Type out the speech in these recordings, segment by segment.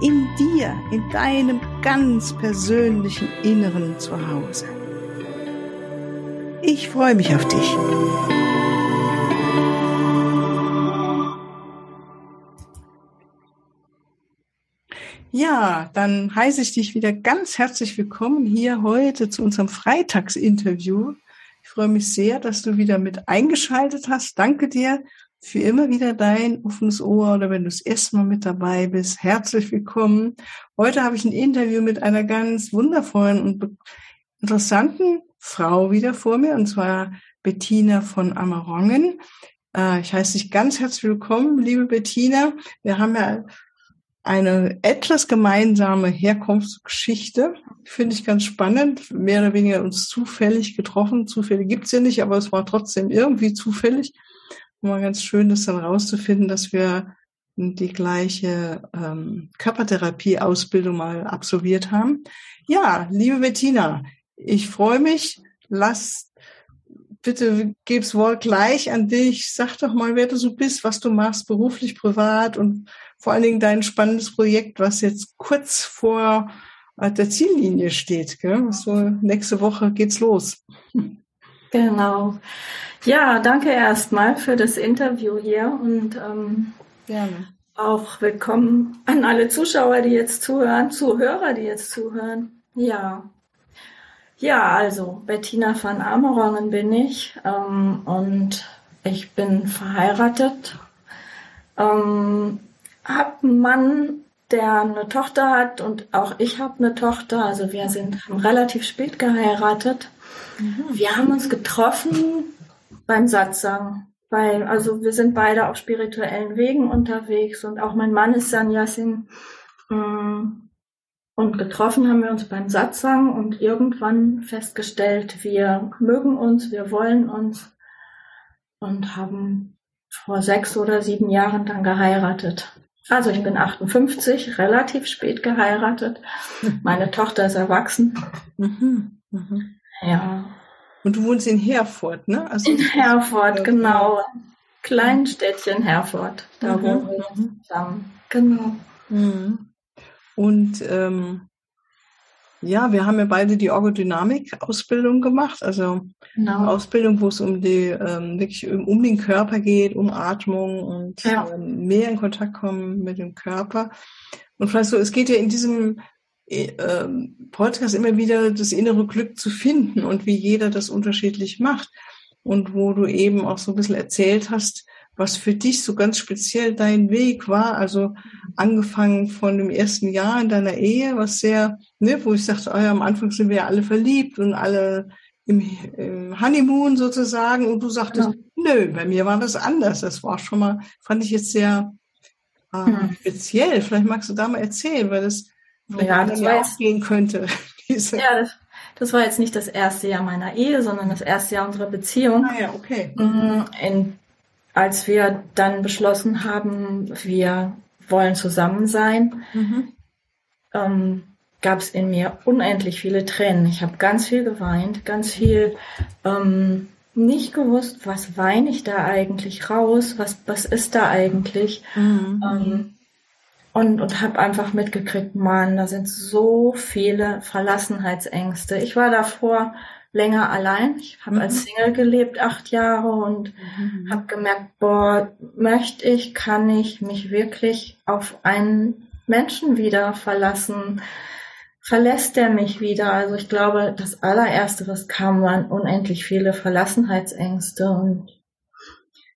In dir, in deinem ganz persönlichen Inneren zu Hause. Ich freue mich auf dich. Ja, dann heiße ich dich wieder ganz herzlich willkommen hier heute zu unserem Freitagsinterview ich freue mich sehr, dass du wieder mit eingeschaltet hast. Danke dir für immer wieder dein offenes Ohr oder wenn du das erste Mal mit dabei bist. Herzlich willkommen. Heute habe ich ein Interview mit einer ganz wundervollen und interessanten Frau wieder vor mir und zwar Bettina von Amarongen. Äh, ich heiße dich ganz herzlich willkommen, liebe Bettina. Wir haben ja eine etwas gemeinsame Herkunftsgeschichte. Finde ich ganz spannend. Mehr oder weniger uns zufällig getroffen. Zufälle gibt's ja nicht, aber es war trotzdem irgendwie zufällig. War ganz schön, das dann rauszufinden, dass wir die gleiche ähm, Körpertherapie-Ausbildung mal absolviert haben. Ja, liebe Bettina, ich freue mich. Lass bitte gib's Wort gleich an dich. Sag doch mal, wer du so bist, was du machst, beruflich, privat und vor allen Dingen dein spannendes Projekt, was jetzt kurz vor äh, der Ziellinie steht. Gell? So, nächste Woche geht's los. Genau. Ja, danke erstmal für das Interview hier und ähm, Gerne. auch willkommen an alle Zuschauer, die jetzt zuhören, Zuhörer, die jetzt zuhören. Ja. Ja, also Bettina van Amerongen bin ich ähm, und ich bin verheiratet. Ähm, habe einen Mann, der eine Tochter hat und auch ich habe eine Tochter. Also wir sind haben relativ spät geheiratet. Mhm. Wir haben uns getroffen beim Satsang. Weil, also wir sind beide auf spirituellen Wegen unterwegs und auch mein Mann ist Sanyasin. Mm, und getroffen haben wir uns beim Satsang und irgendwann festgestellt, wir mögen uns, wir wollen uns und haben vor sechs oder sieben Jahren dann geheiratet. Also ich bin 58, relativ spät geheiratet. Meine Tochter ist erwachsen. Mhm. Mhm. Ja. Und du wohnst in Herford, ne? Also in Herford, genau. Kleinstädtchen Herford. Da mhm. wohnen wir zusammen. Genau. Mhm. Und ähm, ja, wir haben ja beide die Orgodynamik-Ausbildung gemacht, also genau. Ausbildung, wo es um die ähm, wirklich um, den Körper geht, um Atmung und ja. ähm, mehr in Kontakt kommen mit dem Körper. Und vielleicht so, es geht ja in diesem Podcast immer wieder das innere Glück zu finden und wie jeder das unterschiedlich macht. Und wo du eben auch so ein bisschen erzählt hast, was für dich so ganz speziell dein Weg war. Also angefangen von dem ersten Jahr in deiner Ehe, was sehr, ne, wo ich sagte, oh ja, am Anfang sind wir ja alle verliebt und alle im, im Honeymoon sozusagen. Und du sagtest, ja. nö, bei mir war das anders. Das war schon mal, fand ich jetzt sehr äh, hm. speziell. Vielleicht magst du da mal erzählen, weil das, ja, das ja auch gehen könnte. Diese. Ja, das, das war jetzt nicht das erste Jahr meiner Ehe, sondern das erste Jahr unserer Beziehung. Ah ja, okay. Mhm, in als wir dann beschlossen haben, wir wollen zusammen sein, mhm. ähm, gab es in mir unendlich viele Tränen. Ich habe ganz viel geweint, ganz viel ähm, nicht gewusst, was weine ich da eigentlich raus, was, was ist da eigentlich. Mhm. Ähm, und und habe einfach mitgekriegt, Mann, da sind so viele Verlassenheitsängste. Ich war davor länger allein. Ich habe mhm. als Single gelebt, acht Jahre und mhm. habe gemerkt, boah, möchte ich, kann ich mich wirklich auf einen Menschen wieder verlassen? Verlässt er mich wieder? Also ich glaube, das allererste, was kam, waren unendlich viele Verlassenheitsängste und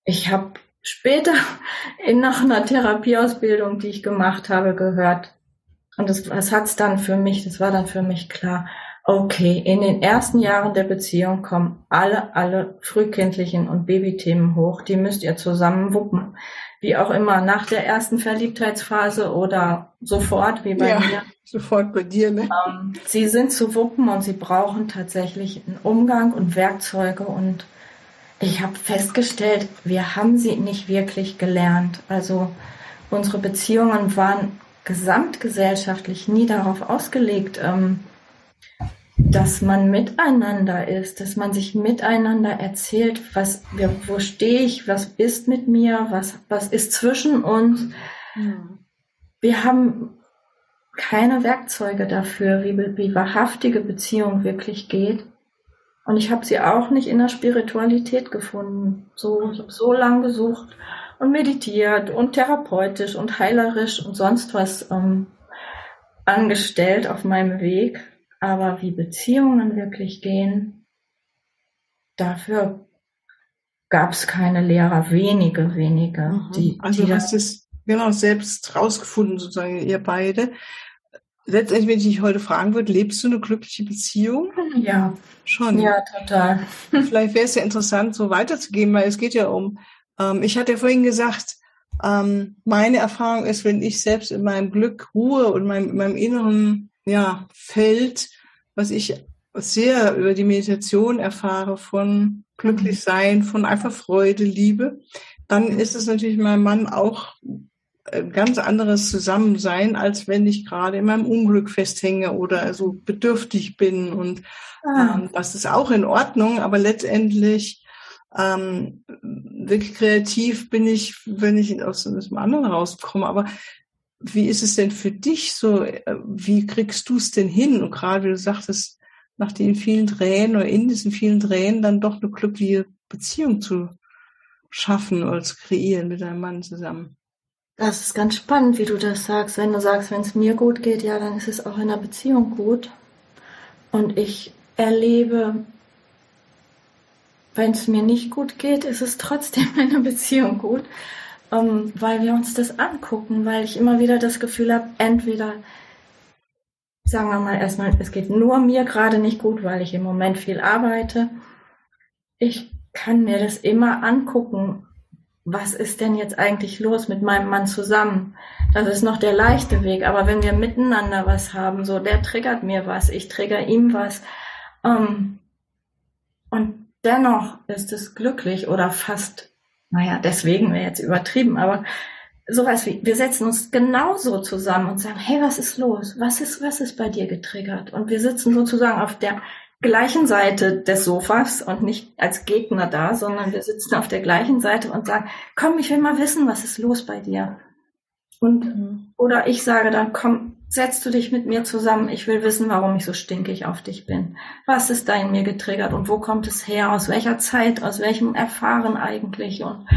ich habe später in nach einer Therapieausbildung, die ich gemacht habe, gehört. Und das, das hat's dann für mich, das war dann für mich klar. Okay, in den ersten Jahren der Beziehung kommen alle, alle frühkindlichen und Babythemen hoch. Die müsst ihr zusammen wuppen. wie auch immer, nach der ersten Verliebtheitsphase oder sofort, wie bei ja, mir. Sofort bei dir, ne? Ähm, sie sind zu wuppen und sie brauchen tatsächlich einen Umgang und Werkzeuge und ich habe festgestellt, wir haben sie nicht wirklich gelernt. Also unsere Beziehungen waren gesamtgesellschaftlich nie darauf ausgelegt, ähm, dass man miteinander ist, dass man sich miteinander erzählt, was, wo stehe ich, was ist mit mir, was, was ist zwischen uns. Mhm. Wir haben keine Werkzeuge dafür, wie, wie wahrhaftige Beziehung wirklich geht. Und ich habe sie auch nicht in der Spiritualität gefunden. So, ich habe so lange gesucht und meditiert und therapeutisch und heilerisch und sonst was ähm, angestellt auf meinem Weg. Aber wie Beziehungen wirklich gehen, dafür gab es keine Lehrer, wenige, wenige. Mhm. Die, also die hast es genau selbst rausgefunden, sozusagen, ihr beide. Letztendlich, wenn ich dich heute fragen würde, lebst du eine glückliche Beziehung? Ja. Schon. Ja, total. Vielleicht wäre es ja interessant, so weiterzugehen, weil es geht ja um, ähm, ich hatte ja vorhin gesagt, ähm, meine Erfahrung ist, wenn ich selbst in meinem Glück ruhe und meinem, in meinem inneren ja, Feld, was ich sehr über die Meditation erfahre von glücklich sein, von einfach Freude, Liebe, dann ist es natürlich meinem Mann auch ganz anderes Zusammensein, als wenn ich gerade in meinem Unglück festhänge oder also bedürftig bin. Und ah. ähm, das ist auch in Ordnung, aber letztendlich ähm, wirklich kreativ bin ich, wenn ich aus, aus dem anderen rauskomme. Aber wie ist es denn für dich so? Äh, wie kriegst du es denn hin? Und gerade wie du sagtest, nach den vielen Tränen oder in diesen vielen Tränen dann doch eine glückliche Beziehung zu schaffen oder zu kreieren mit deinem Mann zusammen. Das ist ganz spannend, wie du das sagst. Wenn du sagst, wenn es mir gut geht, ja, dann ist es auch in der Beziehung gut. Und ich erlebe, wenn es mir nicht gut geht, ist es trotzdem in der Beziehung gut ähm, weil wir uns das angucken, weil ich immer wieder das Gefühl habe, entweder sagen wir mal erstmal, es geht nur mir gerade nicht gut, weil ich im Moment viel arbeite. Ich kann mir das immer angucken. Was ist denn jetzt eigentlich los mit meinem Mann zusammen? Das ist noch der leichte Weg. Aber wenn wir miteinander was haben, so der triggert mir was, ich trigger ihm was. Ähm, und dennoch ist es glücklich oder fast naja, deswegen wäre jetzt übertrieben, aber sowas wie, wir setzen uns genauso zusammen und sagen, hey, was ist los? Was ist, was ist bei dir getriggert? Und wir sitzen sozusagen auf der gleichen Seite des Sofas und nicht als Gegner da, sondern wir sitzen auf der gleichen Seite und sagen, komm, ich will mal wissen, was ist los bei dir? Und, mhm. oder ich sage dann, komm, setzt du dich mit mir zusammen. Ich will wissen, warum ich so stinkig auf dich bin. Was ist da in mir getriggert und wo kommt es her? Aus welcher Zeit? Aus welchem Erfahren eigentlich? Und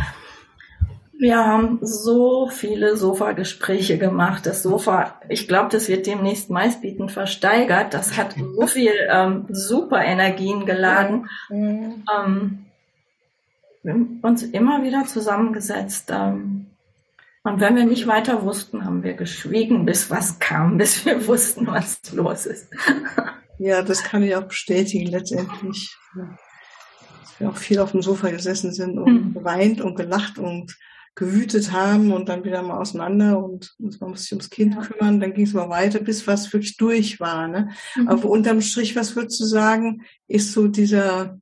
wir haben so viele Sofa-Gespräche gemacht. Das Sofa, ich glaube, das wird demnächst meistbietend versteigert. Das hat so viel ähm, super Energien geladen. Mhm. Ähm, wir haben uns immer wieder zusammengesetzt. Ähm, und wenn wir nicht weiter wussten, haben wir geschwiegen, bis was kam, bis wir wussten, was los ist. Ja, das kann ich auch bestätigen letztendlich. Dass wir auch viel auf dem Sofa gesessen sind und hm. geweint und gelacht und gewütet haben und dann wieder mal auseinander und man muss sich ums Kind ja. kümmern, dann ging es mal weiter, bis was wirklich durch war. Ne? Mhm. Aber unterm Strich, was würdest du sagen, ist so dieser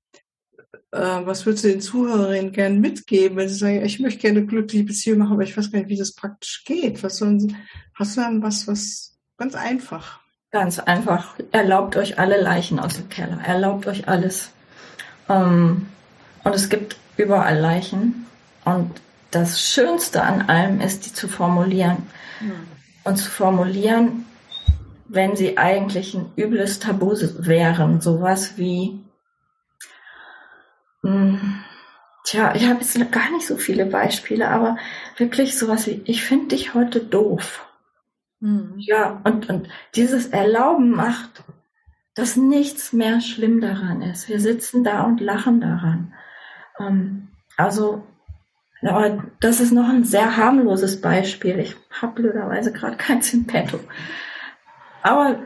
äh, was würdest du den Zuhörerinnen gerne mitgeben, wenn sie sagen, ich möchte gerne eine glückliche Beziehung machen, aber ich weiß gar nicht, wie das praktisch geht? Was sollen sie, hast du dann was, was ganz einfach? Ganz einfach. Erlaubt euch alle Leichen aus dem Keller. Erlaubt euch alles. Ähm, und es gibt überall Leichen. Und das Schönste an allem ist, die zu formulieren. Hm. Und zu formulieren, wenn sie eigentlich ein übles Tabu wären. Sowas wie, hm. Tja, ich habe jetzt gar nicht so viele Beispiele, aber wirklich sowas wie, ich finde dich heute doof. Mhm. Ja, und, und dieses Erlauben macht, dass nichts mehr schlimm daran ist. Wir sitzen da und lachen daran. Ähm, also, aber das ist noch ein sehr harmloses Beispiel. Ich habe blöderweise gerade keins im Petto. Aber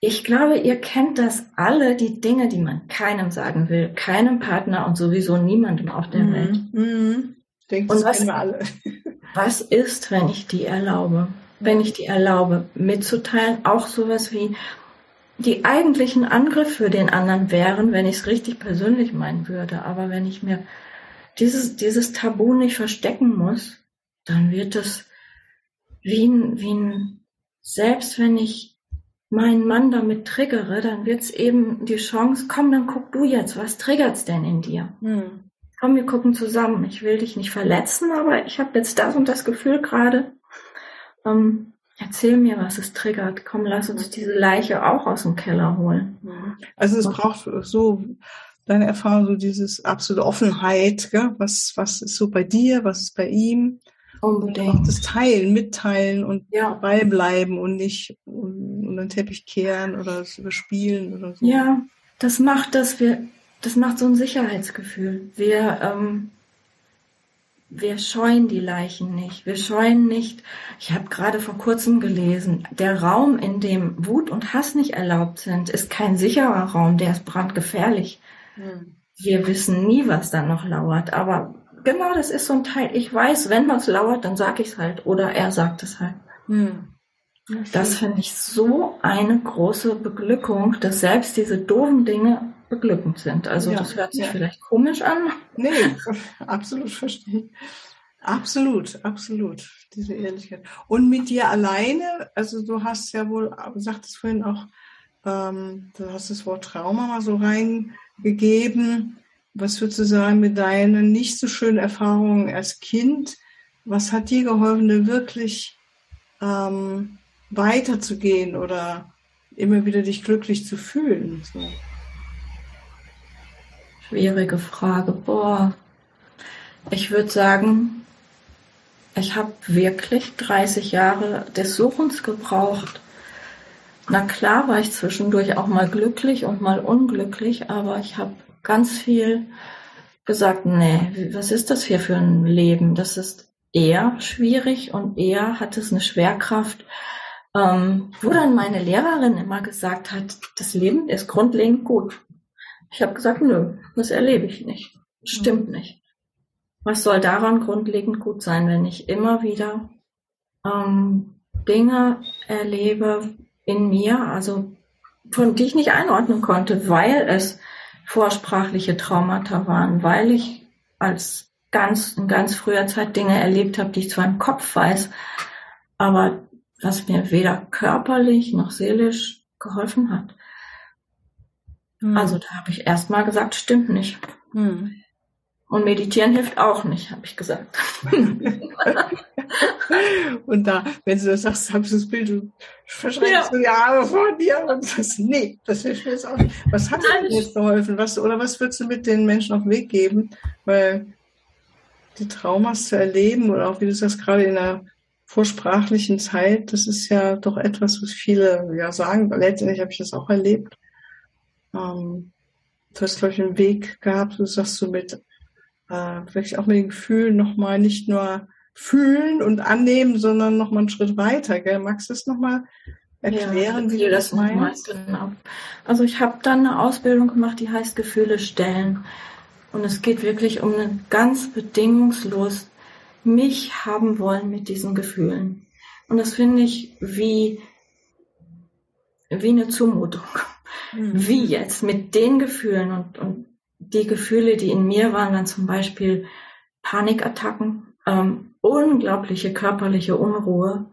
ich glaube, ihr kennt das alle, die Dinge, die man keinem sagen will, keinem Partner und sowieso niemandem auf der mhm. Welt. Mhm. Denke, das was. Was ist, wenn ich die erlaube? Wenn ich die erlaube, mitzuteilen, auch sowas wie die eigentlichen Angriffe für den anderen wären, wenn ich es richtig persönlich meinen würde. Aber wenn ich mir dieses, dieses Tabu nicht verstecken muss, dann wird es wie ein, wie ein, selbst wenn ich meinen Mann damit triggere, dann wird es eben die Chance, komm, dann guck du jetzt, was triggert's denn in dir? Hm. Komm, wir gucken zusammen. Ich will dich nicht verletzen, aber ich habe jetzt das und das Gefühl gerade. Ähm, erzähl mir, was es triggert. Komm, lass uns diese Leiche auch aus dem Keller holen. Also es braucht so deine Erfahrung, so dieses absolute Offenheit, gell? was was ist so bei dir, was ist bei ihm? Unbedingt. Und auch das Teilen, Mitteilen und ja. dabei bleiben und nicht unter den Teppich kehren oder es überspielen oder so. Ja, das macht, dass wir, das macht so ein Sicherheitsgefühl. Wir, ähm, wir scheuen die Leichen nicht. Wir scheuen nicht. Ich habe gerade vor kurzem gelesen, der Raum, in dem Wut und Hass nicht erlaubt sind, ist kein sicherer Raum, der ist brandgefährlich. Wir wissen nie, was da noch lauert, aber genau, das ist so ein Teil. Ich weiß, wenn was lauert, dann sage ich es halt oder er sagt es halt. Hm. Das finde ich so eine große Beglückung, dass selbst diese doofen Dinge beglückend sind. Also ja, das hört sich ja. vielleicht komisch an. Nee, absolut verstehe. Absolut, absolut, diese Ehrlichkeit. Und mit dir alleine, also du hast ja wohl, sagtest vorhin auch, ähm, du hast das Wort Trauma mal so reingegeben. Was würdest du sagen mit deinen nicht so schönen Erfahrungen als Kind? Was hat dir geholfen, wirklich ähm, weiterzugehen oder immer wieder dich glücklich zu fühlen? So. Schwierige Frage. Boah, ich würde sagen, ich habe wirklich 30 Jahre des Suchens gebraucht. Na klar war ich zwischendurch auch mal glücklich und mal unglücklich, aber ich habe ganz viel gesagt, nee, was ist das hier für ein Leben? Das ist eher schwierig und eher hat es eine Schwerkraft, ähm, wo dann meine Lehrerin immer gesagt hat, das Leben ist grundlegend gut. Ich habe gesagt, nö, das erlebe ich nicht. Stimmt nicht. Was soll daran grundlegend gut sein, wenn ich immer wieder ähm, Dinge erlebe in mir, also von die ich nicht einordnen konnte, weil es vorsprachliche Traumata waren, weil ich als ganz in ganz früher Zeit Dinge erlebt habe, die ich zwar im Kopf weiß, aber was mir weder körperlich noch seelisch geholfen hat. Mhm. Also da habe ich erst mal gesagt, stimmt nicht. Mhm. Und meditieren hilft auch nicht, habe ich gesagt. und da, wenn du das sagst, habe ich das Bild, du verschränkst ja. die Arme vor dir und sagst, nee, das hilft mir jetzt auch nicht. Was hat dir jetzt geholfen? Was, oder was würdest du mit den Menschen auf den Weg geben? Weil die Traumas zu erleben oder auch wie du sagst, gerade in der vorsprachlichen Zeit, das ist ja doch etwas, was viele ja sagen. Letztendlich habe ich das auch erlebt. Ähm, du hast, glaube ich, einen Weg gehabt, du sagst so mit äh, vielleicht auch mit den Gefühlen nochmal nicht nur fühlen und annehmen, sondern nochmal einen Schritt weiter. Gell? Magst du es nochmal erklären, ja, wie du das meinst? Genau. Also ich habe dann eine Ausbildung gemacht, die heißt Gefühle stellen. Und es geht wirklich um ein ganz bedingungslos mich haben wollen mit diesen Gefühlen. Und das finde ich wie, wie eine Zumutung. Mhm. Wie jetzt mit den Gefühlen und, und die Gefühle, die in mir waren, dann zum Beispiel Panikattacken, ähm, unglaubliche körperliche Unruhe,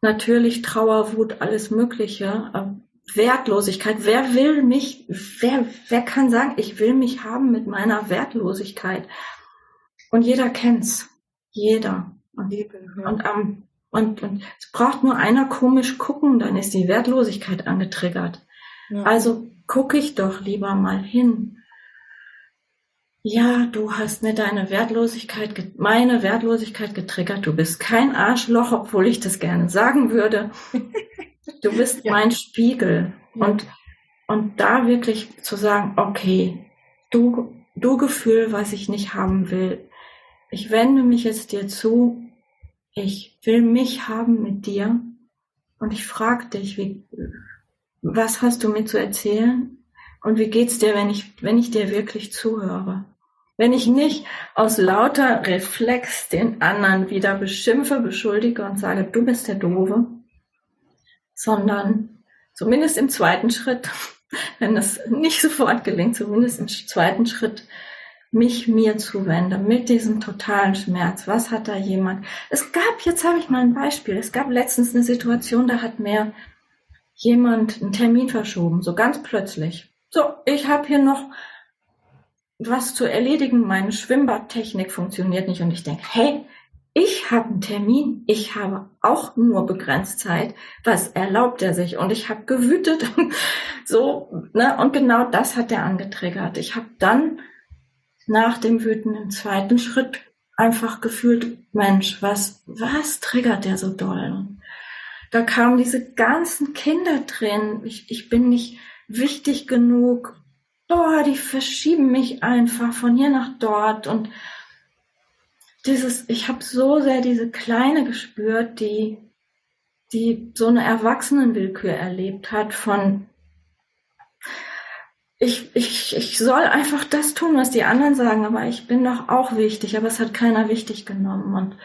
natürlich Trauer, Wut, alles Mögliche, äh, Wertlosigkeit. Wer will mich, wer, wer kann sagen, ich will mich haben mit meiner Wertlosigkeit? Und jeder kennt's. Jeder. Und, und, ähm, und, und es braucht nur einer komisch gucken, dann ist die Wertlosigkeit angetriggert. Ja. Also gucke ich doch lieber mal hin ja, du hast mir deine Wertlosigkeit, meine Wertlosigkeit getriggert. Du bist kein Arschloch, obwohl ich das gerne sagen würde. Du bist ja. mein Spiegel. Ja. Und, und da wirklich zu sagen, okay, du, du Gefühl, was ich nicht haben will. Ich wende mich jetzt dir zu. Ich will mich haben mit dir. Und ich frage dich, wie, was hast du mir zu erzählen? Und wie geht's dir, wenn ich, wenn ich dir wirklich zuhöre? Wenn ich nicht aus lauter Reflex den anderen wieder beschimpfe, beschuldige und sage, du bist der Doofe, sondern zumindest im zweiten Schritt, wenn das nicht sofort gelingt, zumindest im zweiten Schritt mich mir zuwende mit diesem totalen Schmerz. Was hat da jemand? Es gab, jetzt habe ich mal ein Beispiel. Es gab letztens eine Situation, da hat mir jemand einen Termin verschoben, so ganz plötzlich. So, ich habe hier noch was zu erledigen. Meine Schwimmbadtechnik funktioniert nicht und ich denke, hey, ich habe einen Termin, ich habe auch nur begrenzt Zeit. Was erlaubt er sich? Und ich habe gewütet. so, ne? Und genau das hat er angetriggert. Ich habe dann nach dem wütenden zweiten Schritt einfach gefühlt, Mensch, was, was triggert der so doll? Da kamen diese ganzen Kindertränen. Ich, ich bin nicht wichtig genug. Oh, die verschieben mich einfach von hier nach dort. Und dieses, ich habe so sehr diese Kleine gespürt, die, die so eine Erwachsenenwillkür erlebt hat von, ich, ich, ich soll einfach das tun, was die anderen sagen, aber ich bin doch auch wichtig, aber es hat keiner wichtig genommen. Und,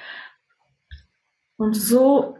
und so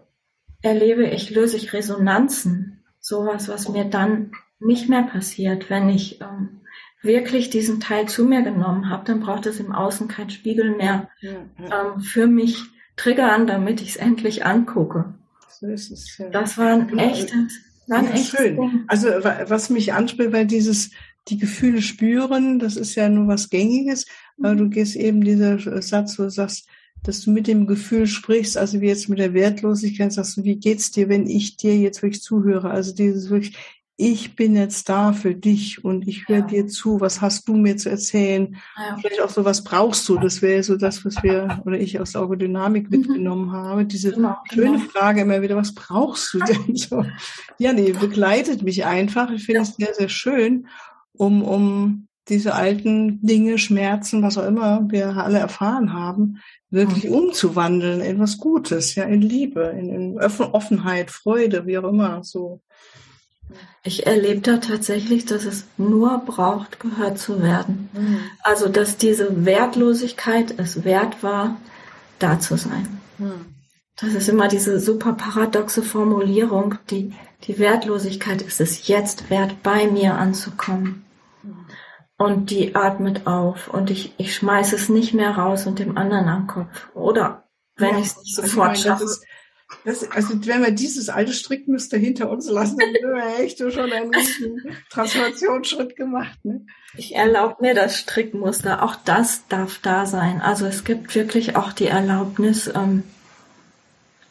erlebe ich, löse ich Resonanzen, sowas, was mir dann nicht mehr passiert, wenn ich ähm, wirklich diesen Teil zu mir genommen habe, dann braucht es im Außen kein Spiegel mehr ja, ja. Ähm, für mich triggern, damit ich es endlich angucke. So ist es, ja. Das war ein genau. echtes, war ein echtes schön. Ding. Also was mich anspricht, weil dieses die Gefühle spüren, das ist ja nur was Gängiges, aber du gehst eben dieser Satz, wo du sagst, dass du mit dem Gefühl sprichst, also wie jetzt mit der Wertlosigkeit, sagst du, wie geht's dir, wenn ich dir jetzt wirklich zuhöre? Also dieses wirklich, ich bin jetzt da für dich und ich höre ja. dir zu, was hast du mir zu erzählen? Ja. Vielleicht auch so, was brauchst du? Das wäre so das, was wir oder ich aus der Augodynamik mhm. mitgenommen habe. Diese genau, schöne genau. Frage immer wieder, was brauchst du denn so? Ja, nee, begleitet mich einfach. Ich finde es sehr, sehr schön, um, um diese alten Dinge, Schmerzen, was auch immer wir alle erfahren haben, wirklich mhm. umzuwandeln in was Gutes, ja, in Liebe, in, in Offenheit, Freude, wie auch immer, so. Ich erlebe da tatsächlich, dass es nur braucht, gehört zu werden. Mhm. Also, dass diese Wertlosigkeit es wert war, da zu sein. Mhm. Das ist immer diese super paradoxe Formulierung, die, die Wertlosigkeit ist es jetzt wert, bei mir anzukommen. Mhm. Und die atmet auf und ich, ich schmeiße es nicht mehr raus und dem anderen am Kopf. Oder wenn ja, ich es nicht also sofort also schaffe. Das, also wenn wir dieses alte Strickmuster hinter uns lassen, dann haben wir echt schon einen riesigen Transformationsschritt gemacht. Ne? Ich erlaube mir das Strickmuster. Auch das darf da sein. Also es gibt wirklich auch die Erlaubnis, ähm,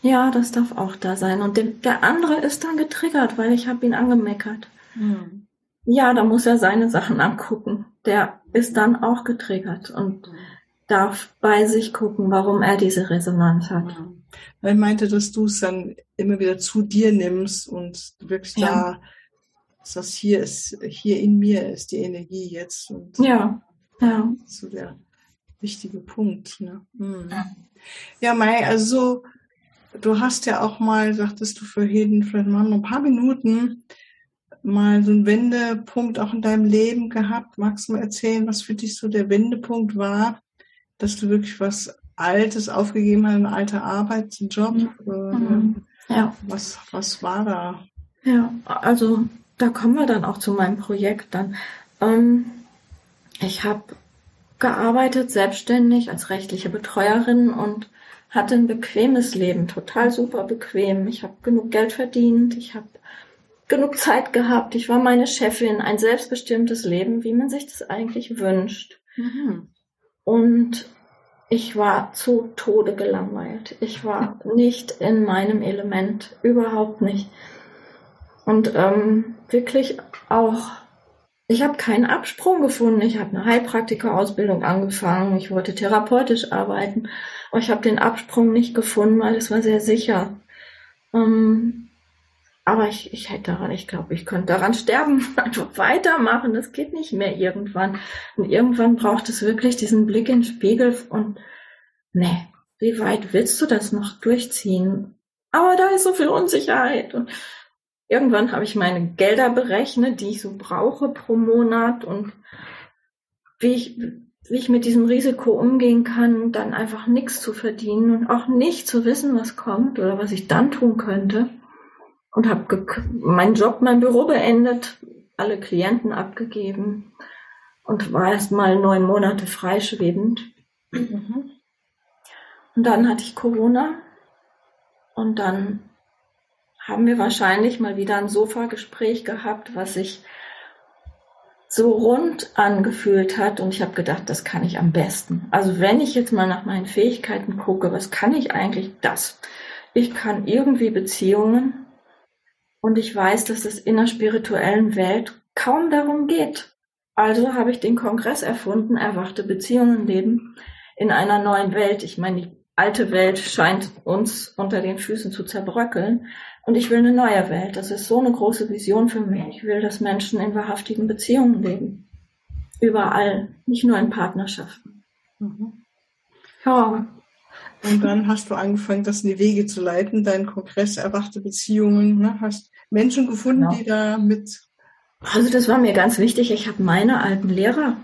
ja, das darf auch da sein. Und dem, der andere ist dann getriggert, weil ich habe ihn angemeckert. Hm. Ja, da muss er seine Sachen angucken. Der ist dann auch getriggert und hm. darf bei sich gucken, warum er diese Resonanz hat. Hm. Weil ich meinte, dass du es dann immer wieder zu dir nimmst und wirklich ja. da, dass das hier ist, hier in mir ist die Energie jetzt. Und ja, ja. So der wichtige Punkt. Ne? Mhm. Ja, Mai, also du hast ja auch mal, sagtest du vorhin, vielleicht mal ein paar Minuten mal so einen Wendepunkt auch in deinem Leben gehabt. Magst du mal erzählen, was für dich so der Wendepunkt war, dass du wirklich was Altes aufgegeben hat, eine alte Arbeit, Job. Mhm. Ja. Was, was war da? Ja, also da kommen wir dann auch zu meinem Projekt dann. Ähm, ich habe gearbeitet, selbstständig als rechtliche Betreuerin und hatte ein bequemes Leben, total super bequem. Ich habe genug Geld verdient, ich habe genug Zeit gehabt, ich war meine Chefin, ein selbstbestimmtes Leben, wie man sich das eigentlich wünscht. Mhm. Und ich war zu Tode gelangweilt. Ich war nicht in meinem Element, überhaupt nicht. Und ähm, wirklich auch, ich habe keinen Absprung gefunden. Ich habe eine Heilpraktika-Ausbildung angefangen. Ich wollte therapeutisch arbeiten. Aber ich habe den Absprung nicht gefunden, weil es war sehr sicher. Ähm, aber ich, ich hätte daran, ich glaube, ich könnte daran sterben, einfach weitermachen. Das geht nicht mehr irgendwann. Und irgendwann braucht es wirklich diesen Blick in den Spiegel und nee, wie weit willst du das noch durchziehen? Aber da ist so viel Unsicherheit. Und irgendwann habe ich meine Gelder berechnet, die ich so brauche pro Monat und wie ich, wie ich mit diesem Risiko umgehen kann, dann einfach nichts zu verdienen und auch nicht zu wissen, was kommt oder was ich dann tun könnte. Und habe meinen Job, mein Büro beendet, alle Klienten abgegeben und war erst mal neun Monate freischwebend. Mhm. Und dann hatte ich Corona und dann haben wir wahrscheinlich mal wieder ein Sofagespräch gehabt, was sich so rund angefühlt hat und ich habe gedacht, das kann ich am besten. Also wenn ich jetzt mal nach meinen Fähigkeiten gucke, was kann ich eigentlich das? Ich kann irgendwie Beziehungen und ich weiß, dass es in der spirituellen Welt kaum darum geht. Also habe ich den Kongress erfunden, erwachte Beziehungen leben in einer neuen Welt. Ich meine, die alte Welt scheint uns unter den Füßen zu zerbröckeln. Und ich will eine neue Welt. Das ist so eine große Vision für mich. Ich will, dass Menschen in wahrhaftigen Beziehungen leben. Überall, nicht nur in Partnerschaften. Mhm. Ja. Und dann hast du angefangen, das in die Wege zu leiten, dein Kongress erwachte Beziehungen, ne? hast Menschen gefunden, genau. die da mit. Also das war mir ganz wichtig. Ich habe meine alten Lehrer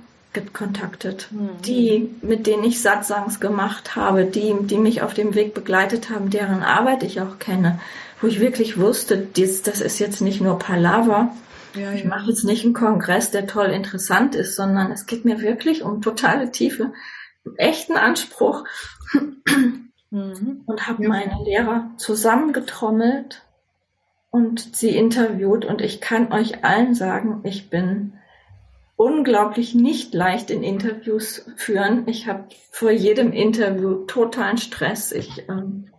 kontaktet, mhm. die, mit denen ich Satsangs gemacht habe, die, die mich auf dem Weg begleitet haben, deren Arbeit ich auch kenne, wo ich wirklich wusste, dies, das ist jetzt nicht nur Palaver. Ja, ich mache jetzt nicht einen Kongress, der toll interessant ist, sondern es geht mir wirklich um totale Tiefe, echten Anspruch. Mhm. Und habe ja. meine Lehrer zusammengetrommelt und sie interviewt und ich kann euch allen sagen, ich bin unglaublich nicht leicht in Interviews führen. Ich habe vor jedem Interview totalen Stress. Ich ähm,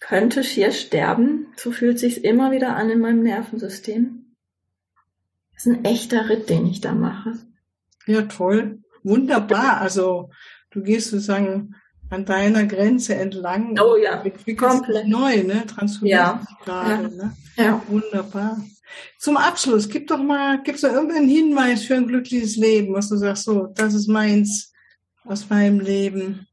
könnte schier sterben. So fühlt sich immer wieder an in meinem Nervensystem. Das ist ein echter Ritt, den ich da mache. Ja, toll. Wunderbar. Also du gehst sozusagen an deiner Grenze entlang. Oh ja, komplett neu, ne? Transformierst ja. gerade, ja. ne? Ja. Wunderbar. Zum Abschluss, gib doch mal, gibt's da irgendeinen Hinweis für ein glückliches Leben, was du sagst, so, das ist meins aus meinem Leben.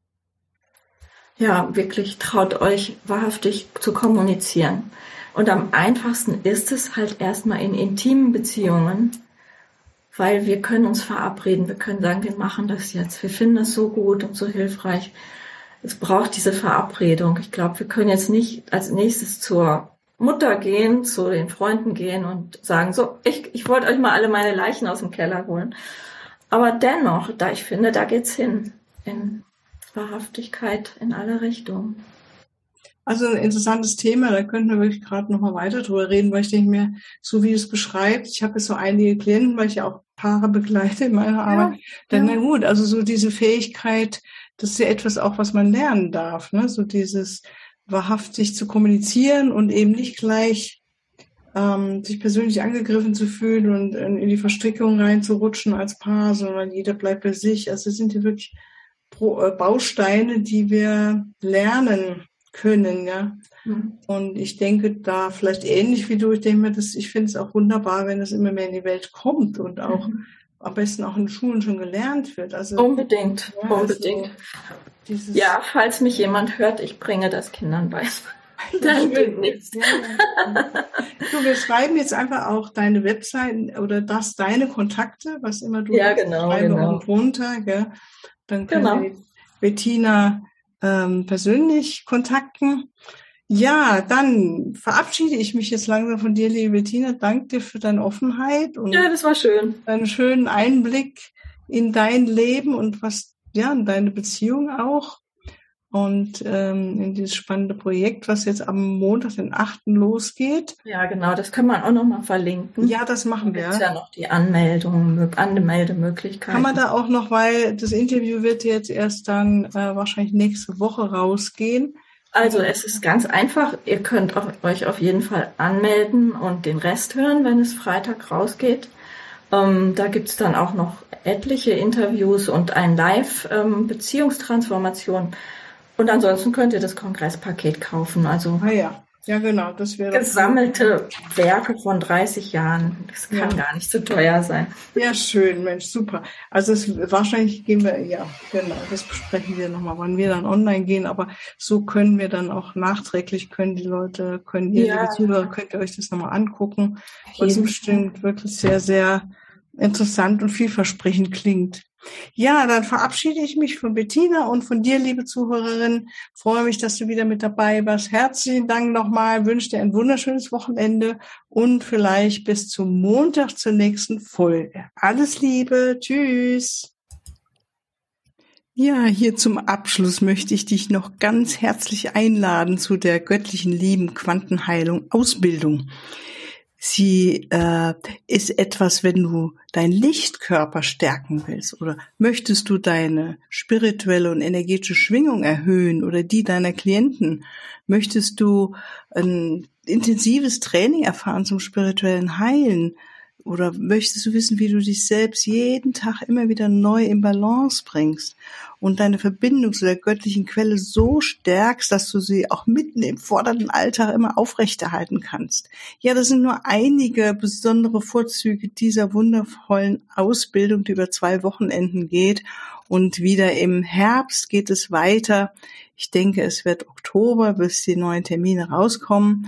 Ja, wirklich traut euch wahrhaftig zu kommunizieren. Und am einfachsten ist es halt erstmal in intimen Beziehungen, weil wir können uns verabreden, wir können sagen, wir machen das jetzt, wir finden das so gut und so hilfreich. Es braucht diese Verabredung. Ich glaube, wir können jetzt nicht als nächstes zur Mutter gehen, zu den Freunden gehen und sagen, so, ich, ich wollte euch mal alle meine Leichen aus dem Keller holen. Aber dennoch, da ich finde, da geht's hin. In Wahrhaftigkeit in alle Richtungen. Also ein interessantes Thema, da könnten wir wirklich gerade noch mal weiter drüber reden, weil ich denke mir, so wie es beschreibt, ich habe jetzt so einige Klienten, weil ich ja auch Paare begleite in meiner Arbeit, ja, dann ja. na gut, also so diese Fähigkeit, das ist ja etwas auch, was man lernen darf, ne? so dieses wahrhaftig zu kommunizieren und eben nicht gleich ähm, sich persönlich angegriffen zu fühlen und in die Verstrickung reinzurutschen als Paar, sondern jeder bleibt bei sich. Also sind hier wirklich äh, Bausteine, die wir lernen können, ja. Mhm. Und ich denke da vielleicht ähnlich wie du, ich denke mir, dass ich finde es auch wunderbar, wenn es immer mehr in die Welt kommt und auch mhm. Am besten auch in Schulen schon gelernt wird. Also unbedingt, ja, unbedingt. Also ja, falls mich jemand hört, ich bringe das Kindern bei. Dann nichts. Ja, so, wir schreiben jetzt einfach auch deine Webseiten oder das deine Kontakte, was immer du ja, genau, genau. drunter, gell? Dann können genau. wir Bettina ähm, persönlich kontakten. Ja, dann verabschiede ich mich jetzt langsam von dir, liebe Bettina. Danke dir für deine Offenheit und ja, das war schön. Deinen schönen Einblick in dein Leben und was ja in deine Beziehung auch und ähm, in dieses spannende Projekt, was jetzt am Montag, den 8. losgeht. Ja, genau, das kann man auch nochmal verlinken. Ja, das machen wir. Ist ja noch die Anmeldung, Anmeldemöglichkeit. Kann man da auch noch, weil das Interview wird jetzt erst dann äh, wahrscheinlich nächste Woche rausgehen. Also es ist ganz einfach. Ihr könnt euch auf jeden Fall anmelden und den Rest hören, wenn es Freitag rausgeht. Ähm, da gibt's dann auch noch etliche Interviews und ein Live-Beziehungstransformation. Ähm, und ansonsten könnt ihr das Kongresspaket kaufen. Also ah ja. Ja, genau, das wäre gesammelte Werke von 30 Jahren. Das kann ja. gar nicht zu teuer sein. Ja, schön, Mensch, super. Also es, wahrscheinlich gehen wir, ja, genau, das besprechen wir nochmal, wann wir dann online gehen. Aber so können wir dann auch nachträglich können die Leute, können ihr, ja. liebe Zuhörer, könnt ihr euch das nochmal angucken, was bestimmt wirklich sehr, sehr interessant und vielversprechend klingt. Ja, dann verabschiede ich mich von Bettina und von dir, liebe Zuhörerin. Freue mich, dass du wieder mit dabei warst. Herzlichen Dank nochmal. Wünsche dir ein wunderschönes Wochenende und vielleicht bis zum Montag zur nächsten Folge. Alles Liebe. Tschüss. Ja, hier zum Abschluss möchte ich dich noch ganz herzlich einladen zu der göttlichen Lieben Quantenheilung Ausbildung. Sie äh, ist etwas, wenn du deinen Lichtkörper stärken willst oder möchtest du deine spirituelle und energetische Schwingung erhöhen oder die deiner Klienten, möchtest du ein intensives Training erfahren zum spirituellen Heilen, oder möchtest du wissen, wie du dich selbst jeden Tag immer wieder neu in Balance bringst und deine Verbindung zu der göttlichen Quelle so stärkst, dass du sie auch mitten im fordernden Alltag immer aufrechterhalten kannst? Ja, das sind nur einige besondere Vorzüge dieser wundervollen Ausbildung, die über zwei Wochenenden geht. Und wieder im Herbst geht es weiter. Ich denke, es wird Oktober, bis die neuen Termine rauskommen.